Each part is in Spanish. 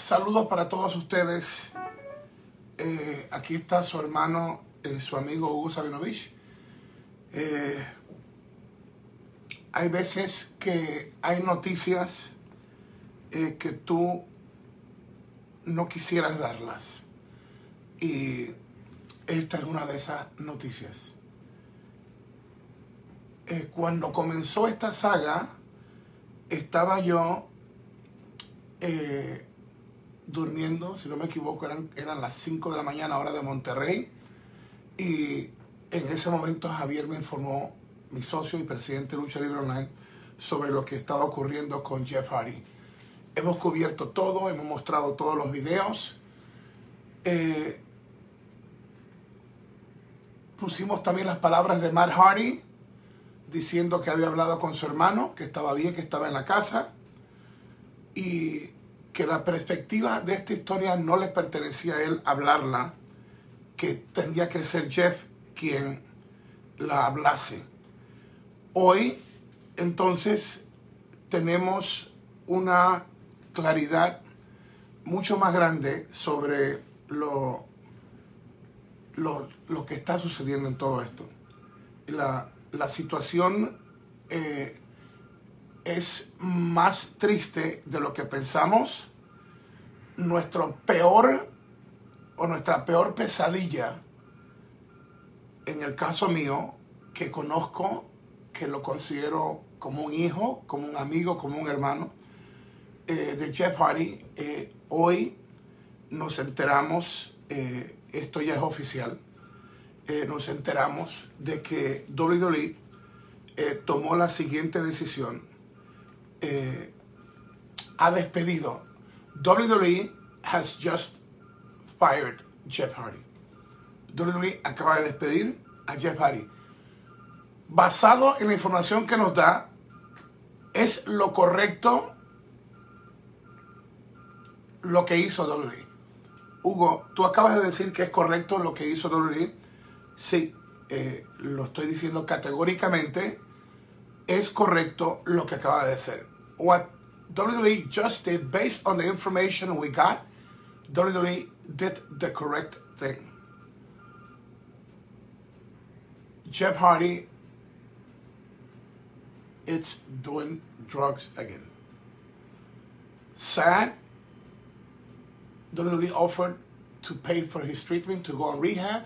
Saludos para todos ustedes. Eh, aquí está su hermano, eh, su amigo Hugo Sabinovich. Eh, hay veces que hay noticias que tú no quisieras darlas. Y esta es una de esas noticias. cuando comenzó esta saga, estaba yo durmiendo, si no me equivoco, eran, eran las 5 de la mañana hora de Monterrey. Y en ese momento Javier me informó, mi socio y presidente de Lucha Libre Online, sobre lo que estaba ocurriendo con Jeff Hardy. Hemos cubierto todo, hemos mostrado todos los videos. Eh, pusimos también las palabras de Matt Hardy diciendo que había hablado con su hermano, que estaba bien, que estaba en la casa. Y que la perspectiva de esta historia no le pertenecía a él hablarla, que tendría que ser Jeff quien la hablase. Hoy, entonces, tenemos una claridad mucho más grande sobre lo, lo, que está sucediendo en todo esto. La, situación eh, es más triste de lo que pensamos nuestro peor o nuestra peor pesadilla, en el caso mío, que conozco, que lo considero como un hijo, como un amigo, como un hermano, eh, de Jeff Hardy, eh, hoy nos enteramos, eh, esto ya es oficial, nos enteramos de que WWE tomó la siguiente decisión. ha despedido WWE has just fired Jeff Hardy. WWE acaba de despedir a Jeff Hardy. Basado en la información que nos da, es lo correcto lo que hizo WWE. Hugo, tú acabas de decir que es correcto lo que hizo WWE. Sí, eh, lo estoy diciendo categóricamente. Es correcto lo que acaba de hacer. What WWE just did, based on the information we got, WWE did the correct thing. Jeff Hardy, it's doing drugs again. Sad, WWE offered to pay for his treatment to go on rehab,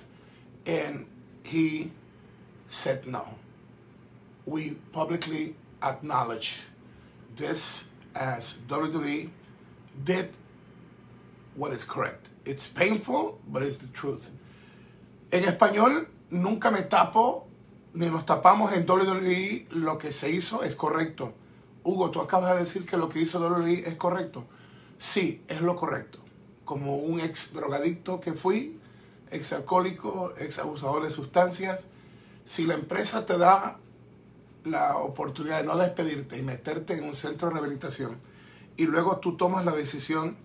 and he said no. We publicly acknowledge this as WWE did what is correct. It's painful, but it's the truth. En español, nunca me tapo, ni nos tapamos en WWE. Lo que se hizo es correcto. Hugo, tú acabas de decir que lo que hizo WWE es correcto. Sí, es lo correcto. Como un ex drogadicto que fui, ex alcohólico, ex abusador de sustancias, si la empresa te da la oportunidad de no despedirte y meterte en un centro de rehabilitación y luego tú tomas la decisión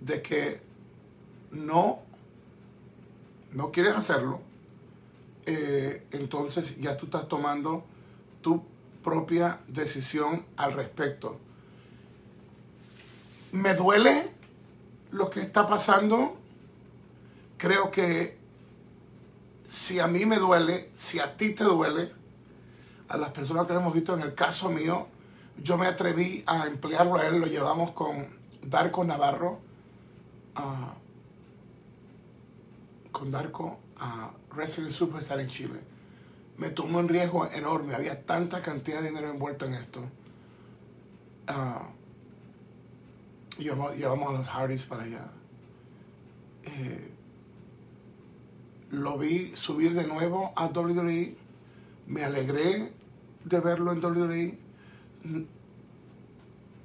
de que no, no quieres hacerlo, eh, entonces ya tú estás tomando tu propia decisión al respecto. Me duele lo que está pasando. Creo que si a mí me duele, si a ti te duele, a las personas que hemos visto en el caso mío, yo me atreví a emplearlo a él, lo llevamos con Darko Navarro, con Darko a Wrestling Superstar en Chile. Me tomó un riesgo enorme, había tanta cantidad de dinero envuelto en esto. Uh, llevamos, a los Hardys para allá. Eh, lo vi subir de nuevo a WWE. Me alegré de verlo en WWE.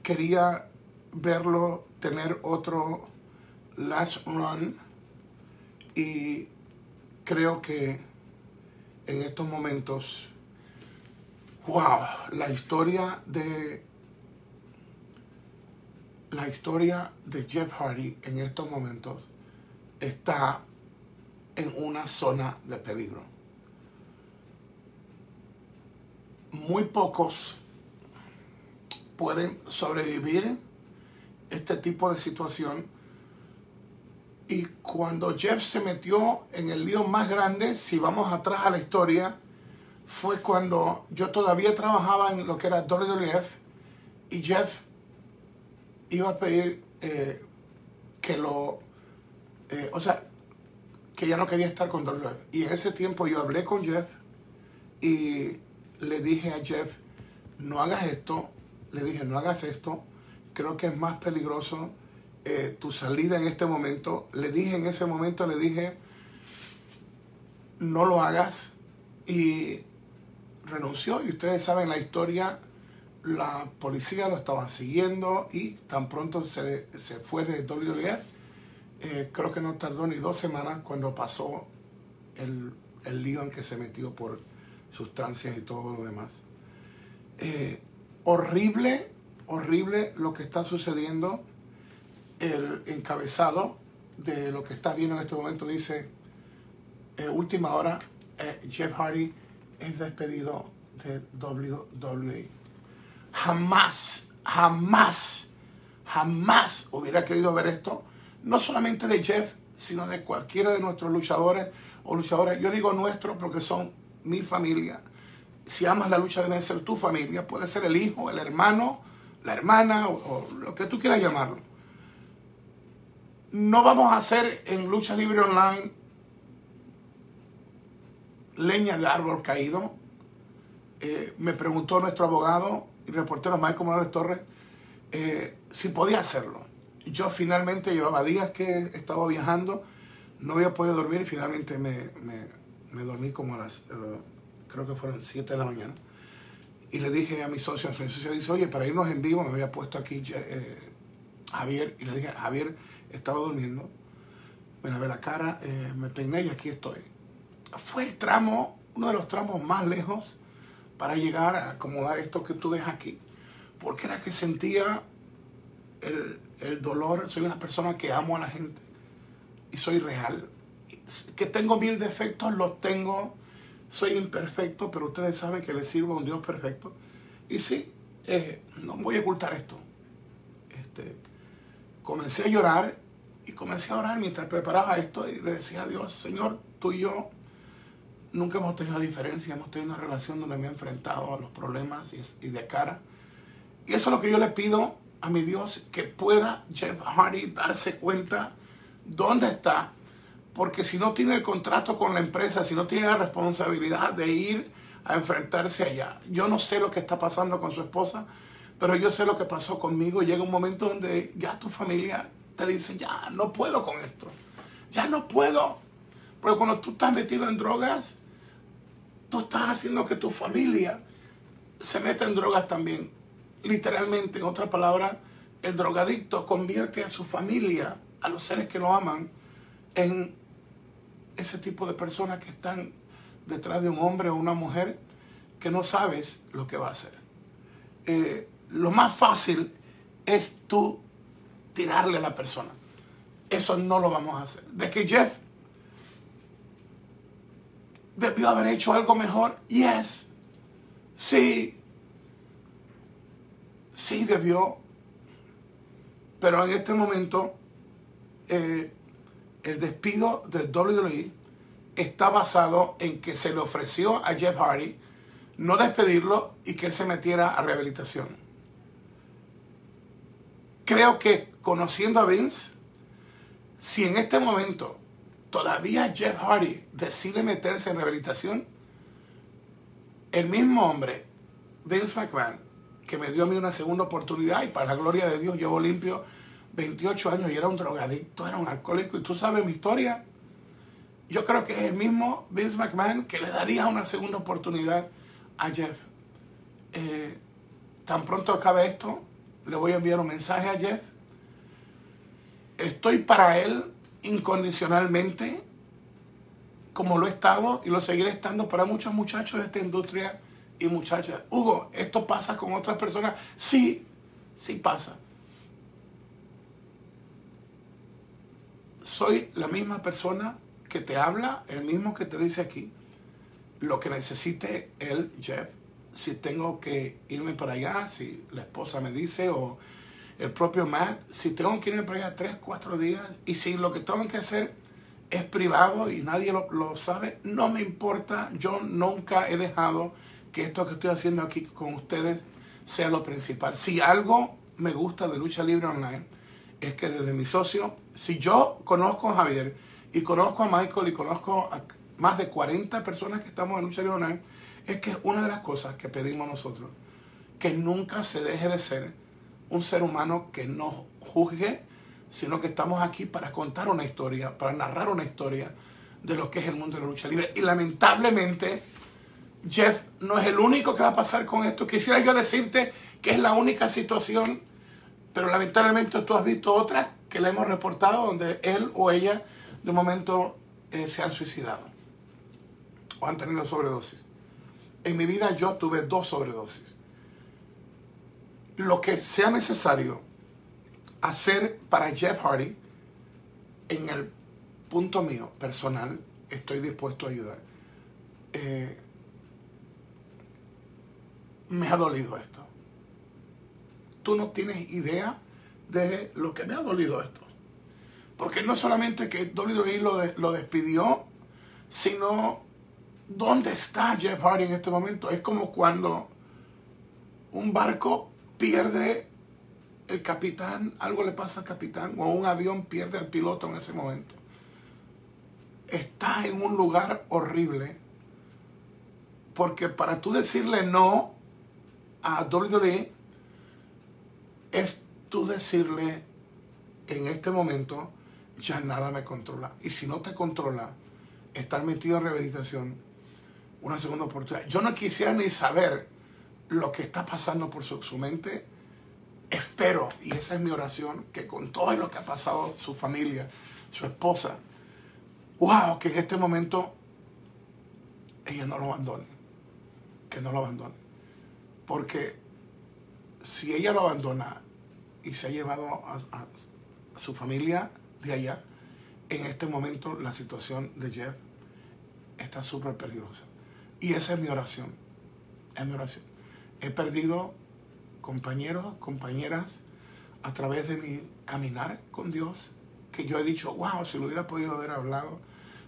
Quería verlo tener otro last run y creo que en estos momentos, wow, la historia de la historia de Jeff Hardy en estos momentos está en una zona de peligro. Muy pocos pueden sobrevivir este tipo de situación Y cuando Jeff se metió en el lío más grande, si vamos atrás a la historia, fue cuando yo todavía trabajaba en lo que era WWF y Jeff iba a pedir eh, que lo, eh, o sea, que ya no quería estar con WWF. Y en ese tiempo yo hablé con Jeff y le dije a Jeff, no hagas esto, le dije, no hagas esto, creo que es más peligroso eh, tu salida en este momento. Le dije en ese momento, le dije, no lo hagas y renunció. Y ustedes saben la historia, la policía lo estaban siguiendo y tan pronto se, se fue de WWF. Eh, creo que no tardó ni dos semanas cuando pasó el, el lío en que se metió por sustancias y todo lo demás. Eh, horrible, horrible lo que está sucediendo. El encabezado de lo que está viendo en este momento dice, eh, última hora, eh, Jeff Hardy es despedido de WWE. Jamás, jamás, jamás hubiera querido ver esto, no solamente de Jeff, sino de cualquiera de nuestros luchadores o luchadores. Yo digo nuestro porque son mi familia. Si amas la lucha debe ser tu familia, puede ser el hijo, el hermano, la hermana o, lo que tú quieras llamarlo. No vamos a hacer en lucha libre online leña de árbol caído. Eh, me preguntó nuestro abogado y reportero Michael Morales Torres eh, si podía hacerlo. Yo finalmente llevaba días que estaba viajando, no había podido dormir y finalmente me me dormí como a las, eh, creo que fueron 7 de la mañana. Y le dije a mi socio, mi socio dice, oye, para irnos en vivo me había puesto aquí eh, Javier. Y le dije, Javier, estaba durmiendo. Me lavé la cara, eh, me peiné y aquí estoy. Fue el tramo, uno de los tramos más lejos para llegar a acomodar esto que tú ves aquí. Porque era que sentía el, el dolor. Soy una persona que amo a la gente y soy real que tengo mil defectos, los tengo, soy imperfecto, pero ustedes saben que les sirvo a un Dios perfecto. Y sí, eh, no voy a ocultar esto. Este, comencé a llorar y comencé a orar mientras preparaba esto y le decía a Dios, Señor, tú y yo nunca hemos tenido diferencia, hemos tenido una relación donde me he enfrentado a los problemas y, y de cara. Y eso es lo que yo le pido a mi Dios, que pueda Jeff Hardy darse cuenta dónde está porque si no tiene el contrato con la empresa, si no tiene la responsabilidad de ir a enfrentarse allá, yo no sé lo que está pasando con su esposa, pero yo sé lo que pasó conmigo. Llega un momento donde ya tu familia te dice, ya no puedo con esto, ya no puedo. Porque cuando tú estás metido en drogas, tú estás haciendo que tu familia se meta en drogas también. Literalmente, en otra palabra, el drogadicto convierte a su familia, a los seres que lo aman, en ese tipo de personas que están detrás de un hombre o una mujer que no sabes lo que va a hacer. Eh, lo más fácil es tú tirarle a la persona. Eso no lo vamos a hacer. De que Jeff debió haber hecho algo mejor. Yes. Sí. Sí debió. Pero en este momento eh, el despido de WWE está basado en que se le ofreció a Jeff Hardy no despedirlo y que él se metiera a rehabilitación. Creo que conociendo a Vince, si en este momento todavía Jeff Hardy decide meterse en rehabilitación, el mismo hombre, Vince McMahon, que me dio a mí una segunda oportunidad y para la gloria de Dios llevo limpio 28 años y era un drogadicto, era un alcohólico. Y tú sabes mi historia. Yo creo que es el mismo Vince McMahon que le daría una segunda oportunidad a Jeff. Eh, tan pronto acabe esto, le voy a enviar un mensaje a Jeff. Estoy para él incondicionalmente, como lo he estado y lo seguiré estando para muchos muchachos de esta industria y muchachas. Hugo, ¿esto pasa con otras personas? Sí, sí pasa. Soy la misma persona que te habla, el mismo que te dice aquí, lo que necesite él, Jeff, si tengo que irme para allá, si la esposa me dice, o el propio Matt, si tengo que irme para allá tres, cuatro días, y si lo que tengo que hacer es privado y nadie lo, lo sabe, no me importa, yo nunca he dejado que esto que estoy haciendo aquí con ustedes sea lo principal. Si algo me gusta de lucha libre online, es que desde mi socio, si yo conozco a Javier y conozco a Michael y conozco a más de 40 personas que estamos en lucha libre es que una de las cosas que pedimos nosotros, que nunca se deje de ser un ser humano que no juzgue, sino que estamos aquí para contar una historia, para narrar una historia de lo que es el mundo de la lucha libre. Y lamentablemente, Jeff no es el único que va a pasar con esto. Quisiera yo decirte que es la única situación, pero lamentablemente tú has visto otras que le hemos reportado donde él o ella de momento eh, se han suicidado o han tenido sobredosis. En mi vida yo tuve dos sobredosis. Lo que sea necesario hacer para Jeff Hardy, en el punto mío personal, estoy dispuesto a ayudar. Eh, me ha dolido esto. Tú no tienes idea de lo que me ha dolido esto. Porque no solamente que WWE lo, lo despidió, sino dónde está Jeff Hardy en este momento. Es como cuando un barco pierde el capitán, algo le pasa al capitán, o un avión pierde al piloto en ese momento. Está en un lugar horrible. Porque para tú decirle no a WWE es tú decirle en este momento, ya nada me controla. Y si no te controla, estar metido en rehabilitación, una segunda oportunidad. Yo no quisiera ni saber lo que está pasando por su, su mente. Espero, y esa es mi oración, que con todo lo que ha pasado su familia, su esposa, wow, que en este momento ella no lo abandone. Que no lo abandone. Porque si ella lo abandona y se ha llevado a, su familia de allá, en este momento la situación de Jeff está súper peligrosa. Y esa es mi oración. Es mi oración. He perdido compañeros, compañeras a través de mi caminar con Dios, que yo he dicho, wow, si lo hubiera podido haber hablado.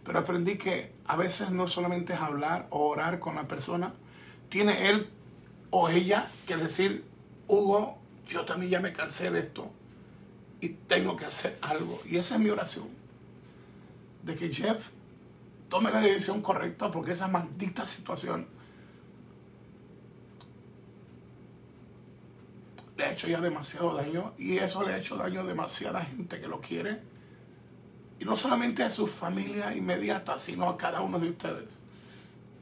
Pero aprendí que a veces no solamente es hablar o orar con la persona, tiene Él o ella que decir, Hugo, yo también ya me cansé de esto y tengo que hacer algo. Y esa es mi oración. De que Jeff tome la decisión correcta porque esa maldita situación le ha hecho ya demasiado daño y eso le ha hecho daño a demasiada gente que lo quiere. Y no solamente a su familia inmediata, sino a cada uno de ustedes.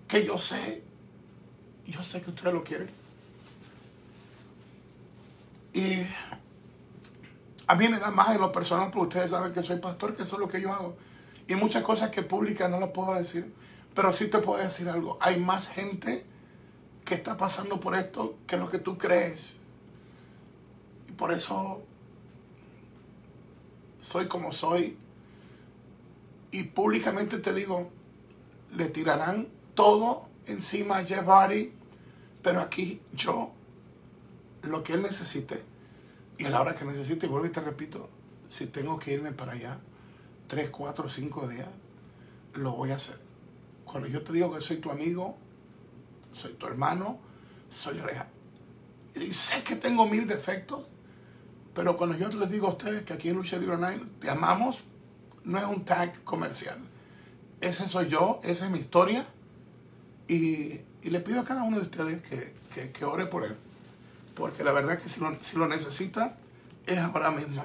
Que yo sé, yo sé que ustedes lo quieren. Y a mí me da más en lo personal, porque ustedes saben que soy pastor, que eso es lo que yo hago. Y muchas cosas que públicas no las puedo decir. Pero sí te puedo decir algo. Hay más gente que está pasando por esto que lo que tú crees. Y por eso soy como soy. Y públicamente te digo, le tirarán todo encima a Jeff Hardy. Pero aquí yo lo que él necesite y a la hora que necesite, y vuelvo y te repito, si tengo que irme para allá tres, cuatro, cinco días, lo voy a hacer. Cuando yo te digo que soy tu amigo, soy tu hermano, soy real. Y sé que tengo mil defectos, pero cuando yo les digo a ustedes que aquí en Lucha Libre Online te amamos, no es un tag comercial. Ese soy yo, esa es mi historia. Y, y le pido a cada uno de ustedes que, que, que ore por él porque la verdad es que si lo, si lo necesita, es ahora mismo.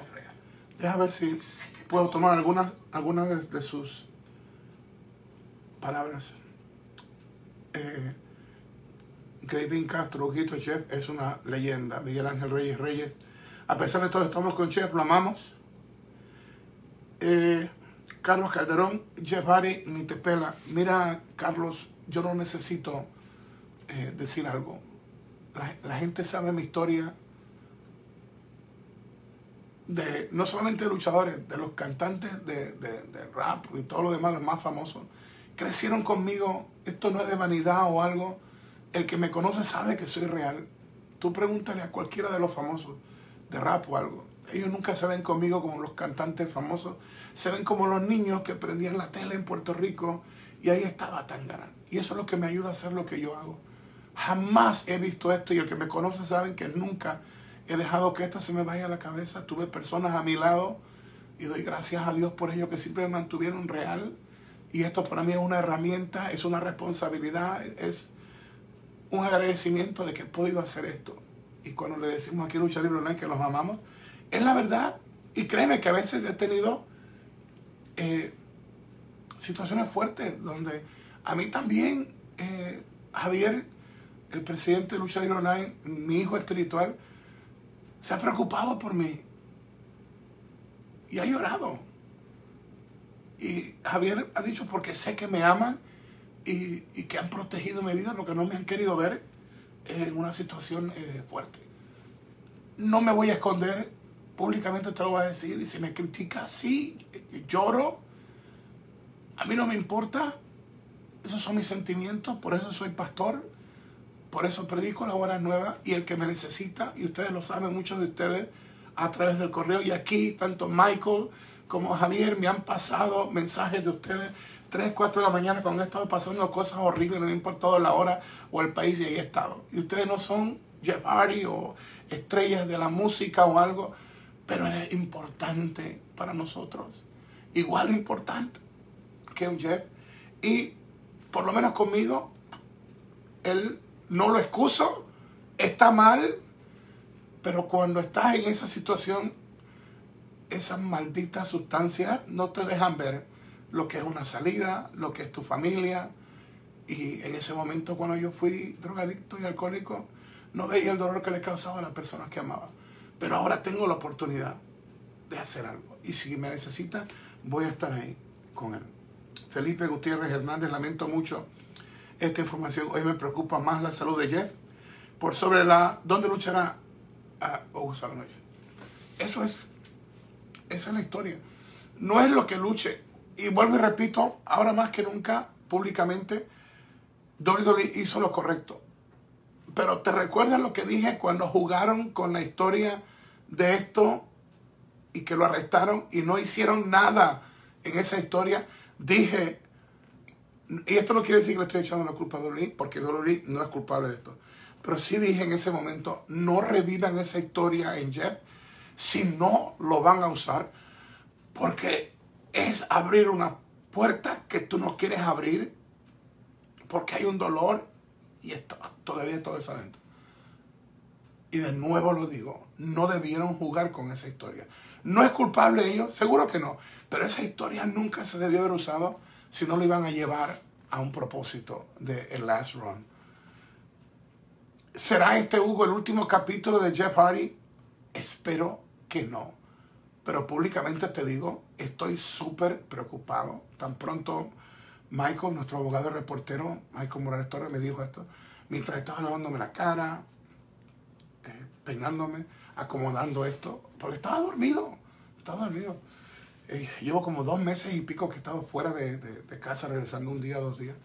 Deja ver si puedo tomar algunas, algunas de, sus palabras. Eh, Castro, Ojito Chef, es una leyenda. Miguel Ángel Reyes Reyes. A pesar de todo, estamos con Chef, lo amamos. Eh, Carlos Calderón, Jeff Harry, ni. Mira, Carlos, yo no necesito eh, decir algo la, gente sabe mi historia de no solamente de luchadores, de los cantantes de, rap y todo lo demás, los más famosos, crecieron conmigo. Esto no es de vanidad o algo. El que me conoce sabe que soy real. Tú pregúntale a cualquiera de los famosos. de rap o algo. Ellos nunca se ven conmigo como los cantantes famosos, se ven como los niños que prendían la tele en Puerto Rico y ahí estaba Tangana. Y eso es lo que me ayuda a hacer lo que yo hago. Jamás he visto esto y el que me conoce saben que nunca he dejado que esto se me vaya a la cabeza. Tuve personas a mi lado y doy gracias a Dios por ello que siempre me mantuvieron real. Y esto para mí es una herramienta, es una responsabilidad, es un agradecimiento de que he podido hacer esto. Y cuando le decimos aquí Lucha Libre Online que los amamos, es la verdad. Y créeme que a veces he tenido eh, situaciones fuertes donde a mí también, eh, Javier, el presidente de Lucha mi hijo espiritual, se ha preocupado por mí y ha llorado. Y Javier ha dicho, porque sé que me aman y, que han protegido mi vida, lo que no me han querido ver en una situación eh, fuerte. No me voy a esconder, públicamente te lo voy a decir, y si me critica, sí, lloro. A mí no me importa, esos son mis sentimientos, por eso soy pastor, por eso predico la buena nueva y el que me necesita, y ustedes lo saben, muchos de ustedes, a través del correo y aquí, tanto Michael como Javier me han pasado mensajes de ustedes 3, 4 de la mañana cuando he estado pasando cosas horribles, no me ha importado la hora o el país y ahí he estado. Y ustedes no son Jeff Hardy o estrellas de la música o algo, pero es importante para nosotros. Igual importante que un Jeff. Y por lo menos conmigo, él no lo excuso, está mal, pero cuando estás en esa situación, esas malditas sustancias no te dejan ver lo que es una salida, lo que es tu familia. Y en ese momento cuando yo fui drogadicto y alcohólico, no veía el dolor que le causaba a las personas que amaba. Pero ahora tengo la oportunidad de hacer algo. Y si me necesita, voy a estar ahí con él. Felipe Gutiérrez Hernández, lamento mucho esta información. Hoy me preocupa más la salud de Jeff por sobre la... ¿Dónde luchará? Oh, Eso es... Esa es la historia. No es lo que luche. Y vuelvo y repito, ahora más que nunca, públicamente, WWE hizo lo correcto. Pero te recuerdas lo que dije cuando jugaron con la historia de esto y que lo arrestaron y no hicieron nada en esa historia. Dije, y esto no quiere decir que le estoy echando la culpa a WWE, porque WWE no es culpable de esto. Pero sí dije en ese momento, no revivan esa historia en Jeff si no lo van a usar, porque es abrir una puerta que tú no quieres abrir, porque hay un dolor y está, todavía todo eso adentro. Y de nuevo lo digo, no debieron jugar con esa historia. ¿No es culpable ellos? Seguro que no. Pero esa historia nunca se debió haber usado si no lo iban a llevar a un propósito de el Last Run. ¿Será este, Hugo, el último capítulo de Jeff Hardy? Espero que no. Pero públicamente te digo, estoy súper preocupado. Tan pronto Michael, nuestro abogado reportero, Michael Morales Torres, me dijo esto. Mientras estaba lavándome la cara, eh, peinándome, acomodando esto, porque estaba dormido, estaba dormido. Eh, llevo como dos meses y pico que he estado fuera de, casa, regresando un día, dos días.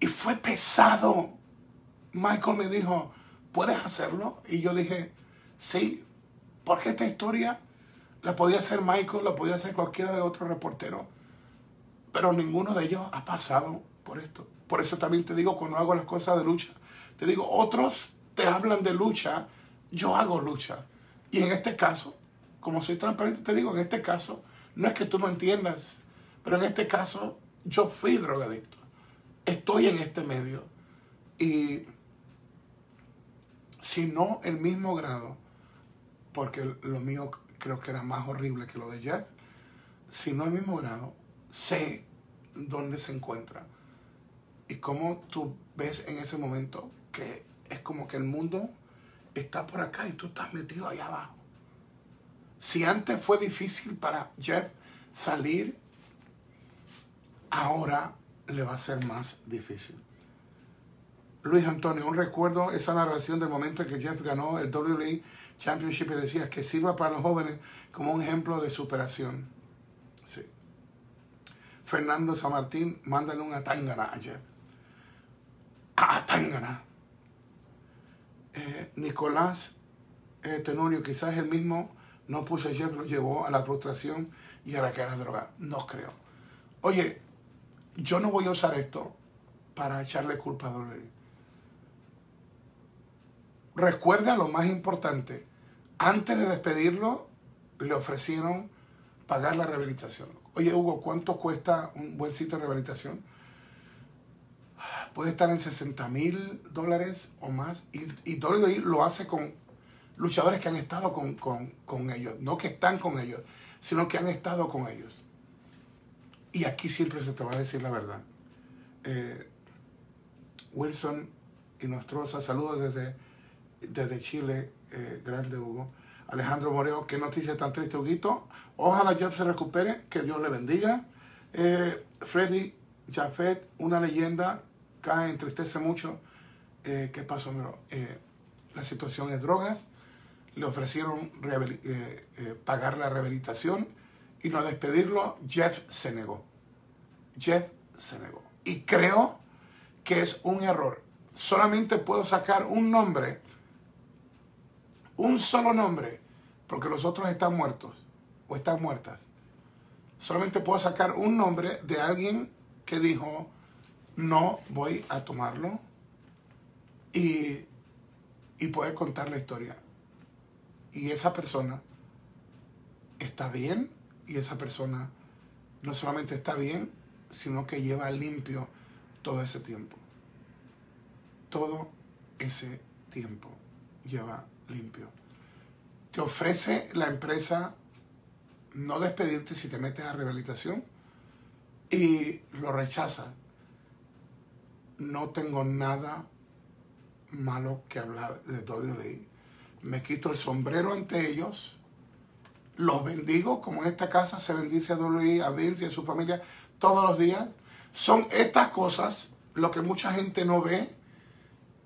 Y fue pesado. Michael me dijo, ¿puedes hacerlo? Y yo dije, sí, porque esta historia la podía hacer Michael, la podía hacer cualquiera de otros reporteros. Pero ninguno de ellos ha pasado por esto. Por eso también te digo, cuando hago las cosas de lucha, te digo, otros te hablan de lucha, yo hago lucha. Y en este caso, como soy transparente, te digo, en este caso, no es que tú no entiendas, pero en este caso yo fui drogadicto. Estoy en este medio. Y si no el mismo grado, porque lo mío creo que era más horrible que lo de Jeff, si no el mismo grado, sé dónde se encuentra. Y cómo tú ves en ese momento que es como que el mundo está por acá y tú estás metido allá abajo. Si antes fue difícil para Jeff salir, ahora le va a ser más difícil. Luis Antonio, un recuerdo esa narración del momento en que Jeff ganó el WWE Championship y decía que sirva para los jóvenes como un ejemplo de superación. Sí. Fernando San Martín, mándale un atangana a Jeff. Atangana. Eh, Nicolás eh, Tenorio, quizás el mismo no Jeff, lo llevó a la frustración y a la cara de droga. No creo. Oye, yo no voy a usar esto para echarle culpa a WWE. Recuerda lo más importante. Antes de despedirlo, le ofrecieron pagar la rehabilitación. Oye, Hugo, ¿cuánto cuesta un buen sitio de rehabilitación? Puede estar en 60 mil dólares o más. Y, y lo hace con luchadores que han estado con, ellos. No que están con ellos, sino que han estado con ellos. Y aquí siempre se te va a decir la verdad. Eh, Wilson y Nostroza, saludos desde, desde Chile, eh, grande Hugo. Alejandro Moreo, qué noticia tan triste, Huguito. Ojalá Jeff se recupere, que Dios le bendiga. Eh, Freddy Jafet, una leyenda, cae, entristece mucho. ¿Qué pasó, la situación es drogas le ofrecieron eh, eh, pagar la rehabilitación y no despedirlo, Jeff se negó. Jeff se negó. Y creo que es un error. Solamente puedo sacar un nombre, un solo nombre, porque los otros están muertos o están muertas. Solamente puedo sacar un nombre de alguien que dijo, no voy a tomarlo y, y poder contar la historia y esa persona está bien y esa persona no solamente está bien, sino que lleva limpio todo ese tiempo. Todo ese tiempo lleva limpio. Te ofrece la empresa no despedirte si te metes a rehabilitación y lo rechazas. No tengo nada malo que hablar de ley me quito el sombrero ante ellos, los bendigo, como en esta casa se bendice a Dolly, a Vince y a su familia todos los días. Son estas cosas lo que mucha gente no ve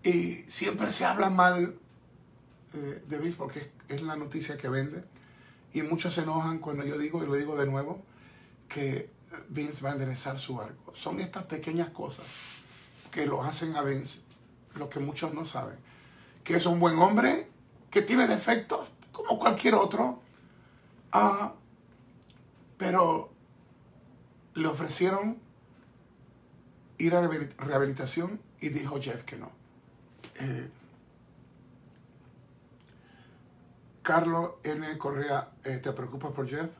y siempre se habla mal eh, de Vince porque es, la noticia que vende. Y muchos se enojan cuando yo digo, y lo digo de nuevo, que Vince va a enderezar su barco. Son estas pequeñas cosas que lo hacen a Vince, lo que muchos no saben. Que es un buen hombre, que tiene defectos como cualquier otro, ah, pero le ofrecieron ir a rehabilitación y dijo Jeff que no. Eh, Carlos N. Correa, eh, ¿te preocupas por Jeff?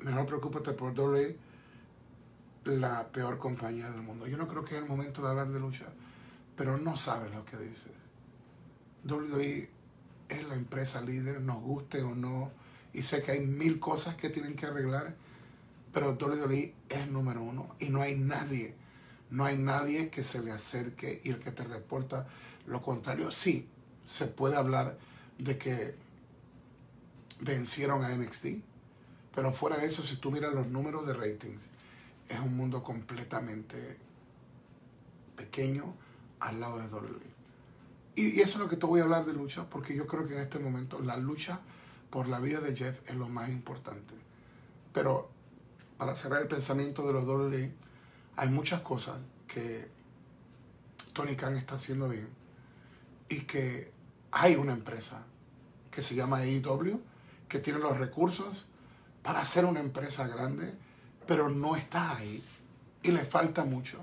Mejor preocúpate por Dolly, la peor compañía del mundo. Yo no creo que es el momento de hablar de lucha, pero no sabes lo que dices. WWE es la empresa líder, nos guste o no, y sé que hay mil cosas que tienen que arreglar, pero WWE es número uno y no hay nadie, no hay nadie que se le acerque y el que te reporta lo contrario. Sí, se puede hablar de que vencieron a NXT, pero fuera de eso, si tú miras los números de ratings, es un mundo completamente pequeño al lado de WWE. Y, eso es lo que te voy a hablar de lucha, porque yo creo que en este momento la lucha por la vida de Jeff es lo más importante. Pero para cerrar el pensamiento de los WWE, hay muchas cosas que Tony Khan está haciendo bien y que hay una empresa que se llama AEW que tiene los recursos para hacer una empresa grande, pero no está ahí y le falta mucho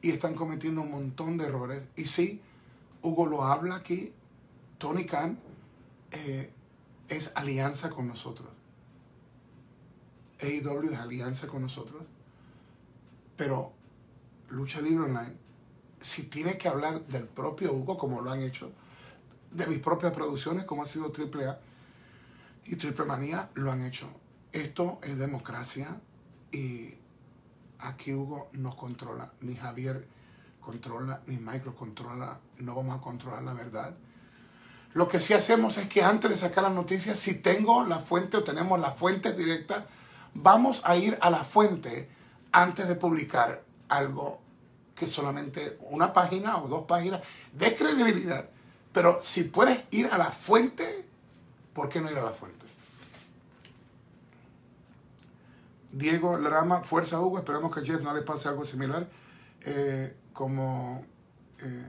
y están cometiendo un montón de errores y sí, Hugo lo habla aquí, Tony Khan eh, es alianza con nosotros. AEW es alianza con nosotros. Pero Lucha Libre Online, si tiene que hablar del propio Hugo, como lo han hecho, de mis propias producciones, como ha sido AAA y Triple Manía, lo han hecho. Esto es democracia y aquí Hugo nos controla, ni Javier controla, ni Micro controla, no vamos a controlar la verdad. Lo que sí hacemos es que antes de sacar las noticias, si tengo la fuente o tenemos la fuente directa, vamos a ir a la fuente antes de publicar algo que solamente una página o dos páginas de credibilidad. Pero si puedes ir a la fuente, ¿por qué no ir a la fuente? Diego Larama, fuerza Hugo, esperemos que a Jeff no le pase algo similar. Eh, como eh,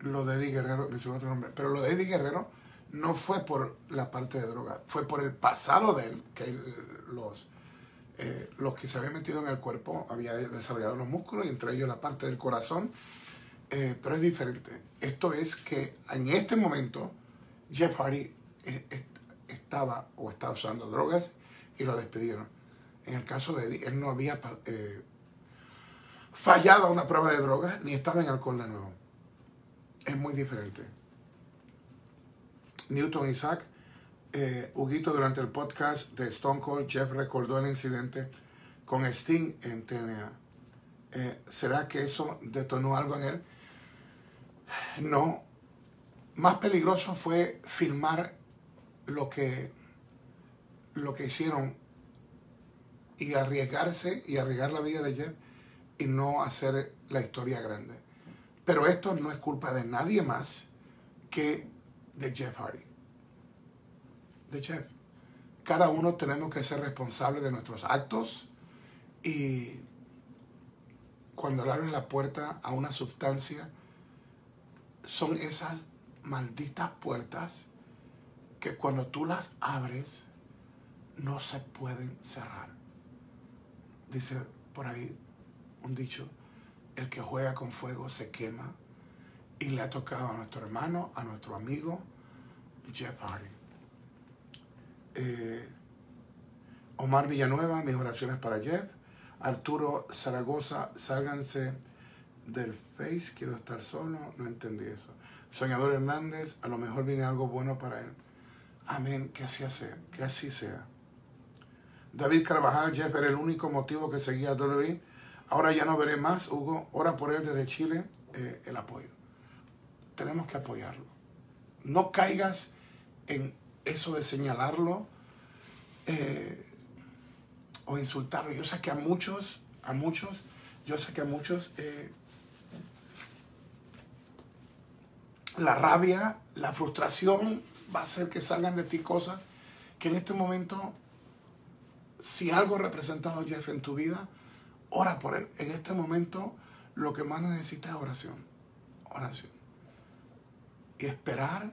lo de Eddie Guerrero, otro nombre, pero lo de Eddie Guerrero no fue por la parte de droga, fue por el pasado de él, que los, eh, los que se habían metido en el cuerpo había desarrollado los músculos y entre ellos la parte del corazón. Eh, pero es diferente. Esto es que en este momento Jeff Hardy estaba o estaba usando drogas y lo despidieron. En el caso de Eddie, él no había fallado una prueba de drogas ni estaba en alcohol de nuevo. Es muy diferente. Newton Isaac, eh, Huguito, durante el podcast de Stone Cold, Jeff recordó el incidente con Sting en TNA. Eh, ¿Será que eso detonó algo en él? No. Más peligroso fue filmar lo que, lo que hicieron y arriesgarse y arriesgar la vida de Jeff y no hacer la historia grande. Pero esto no es culpa de nadie más que de Jeff Hardy. De Jeff. Cada uno tenemos que ser responsables de nuestros actos y cuando le abren la puerta a una sustancia, son esas malditas puertas que cuando tú las abres no se pueden cerrar. Dice por ahí un dicho, el que juega con fuego se quema y le ha tocado a nuestro hermano, a nuestro amigo Jeff Hardy. Eh, Omar Villanueva, mis oraciones para Jeff. Arturo Zaragoza, sálganse del Face, quiero estar solo, no entendí eso. Soñador Hernández, a lo mejor viene algo bueno para él. Amén, que así sea, que así sea. David Carvajal, Jeff era el único motivo que seguía a WWE. Ahora ya no veré más, Hugo. Ora por él desde Chile, eh, el apoyo. Tenemos que apoyarlo. No caigas en eso de señalarlo eh, o insultarlo. Yo sé que a muchos, a muchos, yo sé que a muchos eh, la rabia, la frustración va a hacer que salgan de ti cosas que en este momento, si algo ha representado Jeff en tu vida, ora por él. En este momento lo que más necesita es oración. Oración. Y esperar.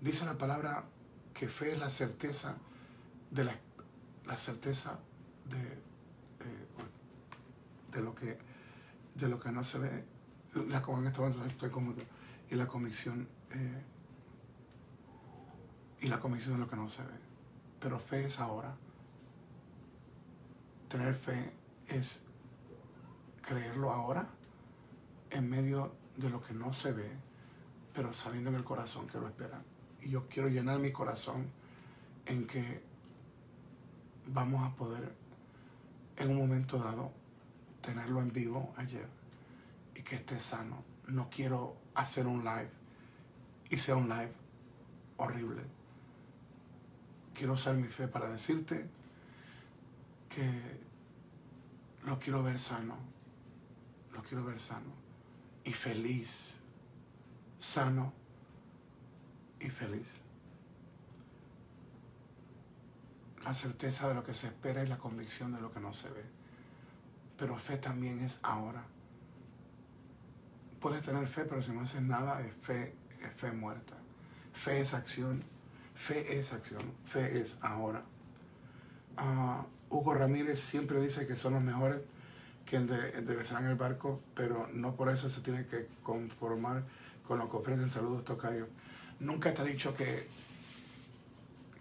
Dice la palabra que fe es la certeza de la, certeza de, eh, de, lo que de lo que no se ve. La, en este momento estoy cómodo. Y la convicción eh, y la convicción de lo que no se ve. Pero fe es ahora. Tener fe es creerlo ahora en medio de lo que no se ve, pero sabiendo en el corazón que lo espera. Y yo quiero llenar mi corazón en que vamos a poder en un momento dado tenerlo en vivo ayer y que esté sano. No quiero hacer un live y sea un live horrible quiero usar mi fe para decirte que lo quiero ver sano, lo quiero ver sano y feliz, sano y feliz. La certeza de lo que se espera y la convicción de lo que no se ve. Pero fe también es ahora. Puedes tener fe, pero si no haces nada, es fe, es fe muerta. Fe es acción Fe es acción, fe es ahora. Ah, Hugo Ramírez siempre dice que son los mejores que enderezarán el barco, pero no por eso se tiene que conformar con lo que ofrecen. Saludos, Tocayo. Nunca te he dicho que,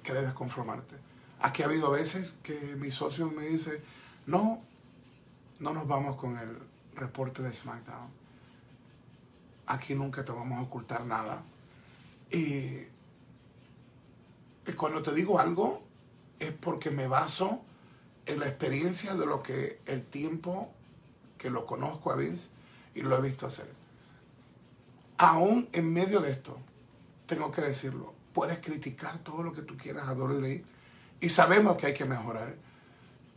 que debes conformarte. Aquí ha habido veces que mi socio me dice, no, no nos vamos con el reporte de SmackDown. Aquí nunca te vamos a ocultar nada. Y cuando te digo algo es porque me baso en la experiencia de lo que el tiempo que lo conozco a Vince y lo he visto hacer. Aún en medio de esto, tengo que decirlo, puedes criticar todo lo que tú quieras a WWE y sabemos que hay que mejorar,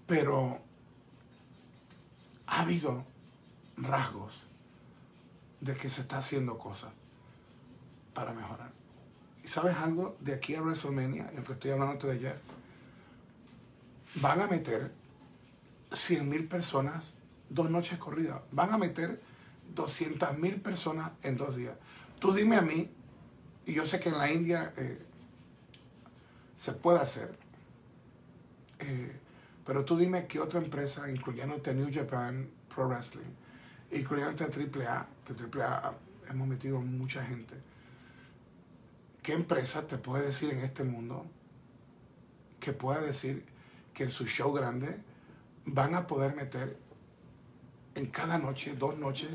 pero ha habido rasgos de que se está haciendo cosas para mejorar. ¿Y sabes algo? De aquí a WrestleMania, en que estoy hablando de ayer, van a meter 100 mil personas dos noches corridas. Van a meter 200 mil personas en dos días. Tú dime a mí y yo sé que en la India eh, se puede hacer, eh, pero tú dime qué otra empresa, incluyéndote New Japan Pro Wrestling, incluyéndote AAA, que AAA hemos metido mucha gente, ¿qué empresa te puede decir en este mundo que pueda decir que en su show grande van a poder meter en cada noche, dos noches,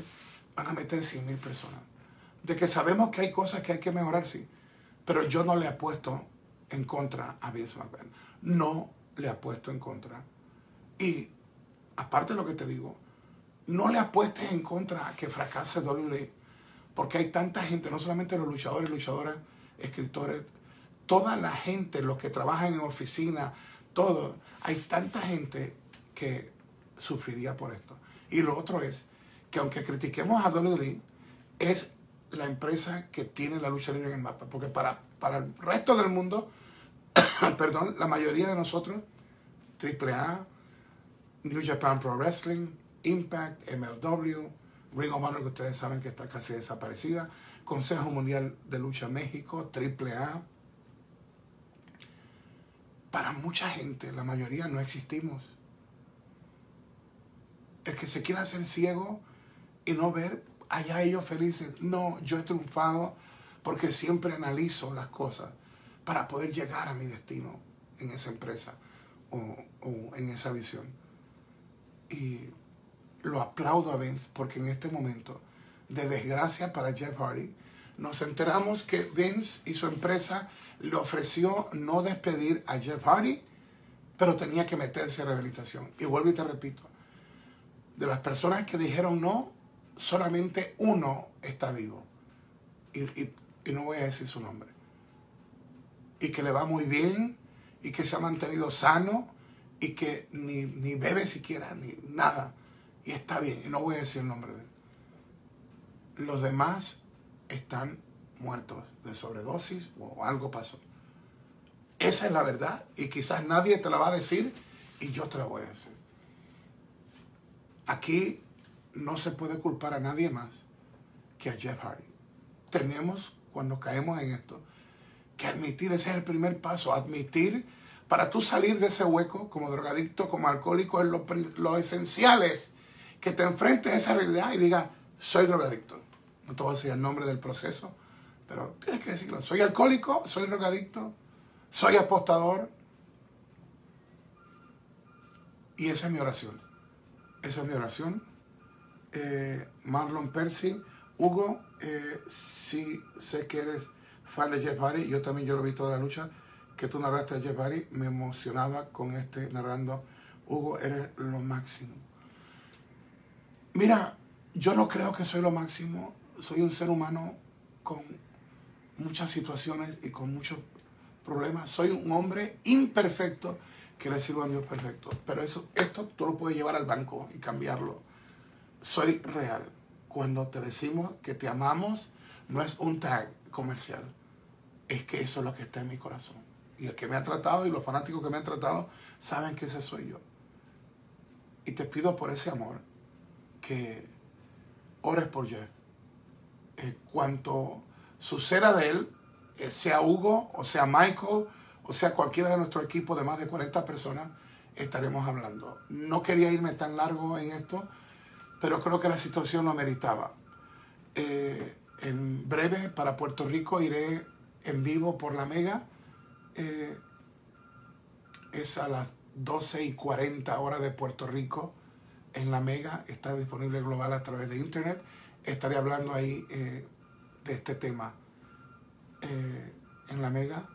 van a meter 100 mil personas? De que sabemos que hay cosas que hay que mejorar, sí, pero yo no le apuesto en contra a Vince McMahon. No le apuesto en contra. Y aparte de lo que te digo, no le apuestes en contra a que fracase WWE, porque hay tanta gente, no solamente los luchadores, luchadoras, escritores, toda la gente, los que trabajan en oficina, todo, hay tanta gente que sufriría por esto. Y lo otro es que aunque critiquemos a WWE, es la empresa que tiene la lucha libre en el mapa, porque para, para el resto del mundo, perdón, la mayoría de nosotros, AAA, New Japan Pro Wrestling, Impact, MLW, Ring of Honor, que ustedes saben que está casi desaparecida, Consejo Mundial de Lucha México, AAA. Para mucha gente, la mayoría no existimos. El que se quiera hacer ciego y no ver allá ellos felices. No, yo he triunfado porque siempre analizo las cosas para poder llegar a mi destino en esa empresa o, en esa visión. Y lo aplaudo a Vince porque en este momento de desgracia para Jeff Hardy, nos enteramos que Vince y su empresa le ofreció no despedir a Jeff Hardy, pero tenía que meterse a rehabilitación. Y vuelvo y te repito, de las personas que dijeron no, solamente uno está vivo. Y, no voy a decir su nombre. Y que le va muy bien y que se ha mantenido sano y que ni, ni bebe siquiera, ni nada. Y está bien, y no voy a decir el nombre de él. Los demás están muertos de sobredosis o algo pasó. Esa es la verdad y quizás nadie te la va a decir y yo te la voy a decir. Aquí no se puede culpar a nadie más que a Jeff Hardy. Tenemos, cuando caemos en esto, que admitir, ese es el primer paso, admitir para tú salir de ese hueco como drogadicto, como alcohólico, es lo, lo esencial es que te enfrentes a esa realidad y digas, soy drogadicto. No te voy a decir el nombre del proceso, pero tienes que decirlo. Soy alcohólico, soy drogadicto, soy apostador. Y esa es mi oración. Esa es mi oración. Eh, Marlon Percy, Hugo, eh, si sé que eres fan de Jeff Hardy, yo también yo lo vi toda la lucha que tú narraste a Jeff Hardy, me emocionaba con este narrando. Hugo, eres lo máximo. Mira, yo no creo que soy lo máximo, soy un ser humano con muchas situaciones y con muchos problemas. Soy un hombre imperfecto que le sirvo a Dios perfecto. Pero eso, esto tú lo puedes llevar al banco y cambiarlo soy real. Cuando te decimos que te amamos, no es un tag comercial. Es que eso es lo que está en mi corazón. Y el que me ha tratado y los fanáticos que me han tratado saben que ese soy yo. Y te pido por ese amor que ores por Jeff. En cuanto suceda de él, eh, sea Hugo o sea Michael o sea cualquiera de nuestro equipo de más de 40 personas, estaremos hablando. No quería irme tan largo en esto pero creo que la situación lo meritaba. Eh, en breve para Puerto Rico iré en vivo por la Mega. Eh, es a las 12 y 40 horas de Puerto Rico en la Mega. Está disponible global a través de Internet. Estaré hablando ahí de este tema en la Mega.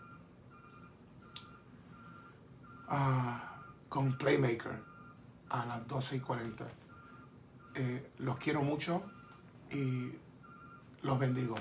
Con Playmaker a las 12 y 40. Eh, los quiero mucho y los bendigo.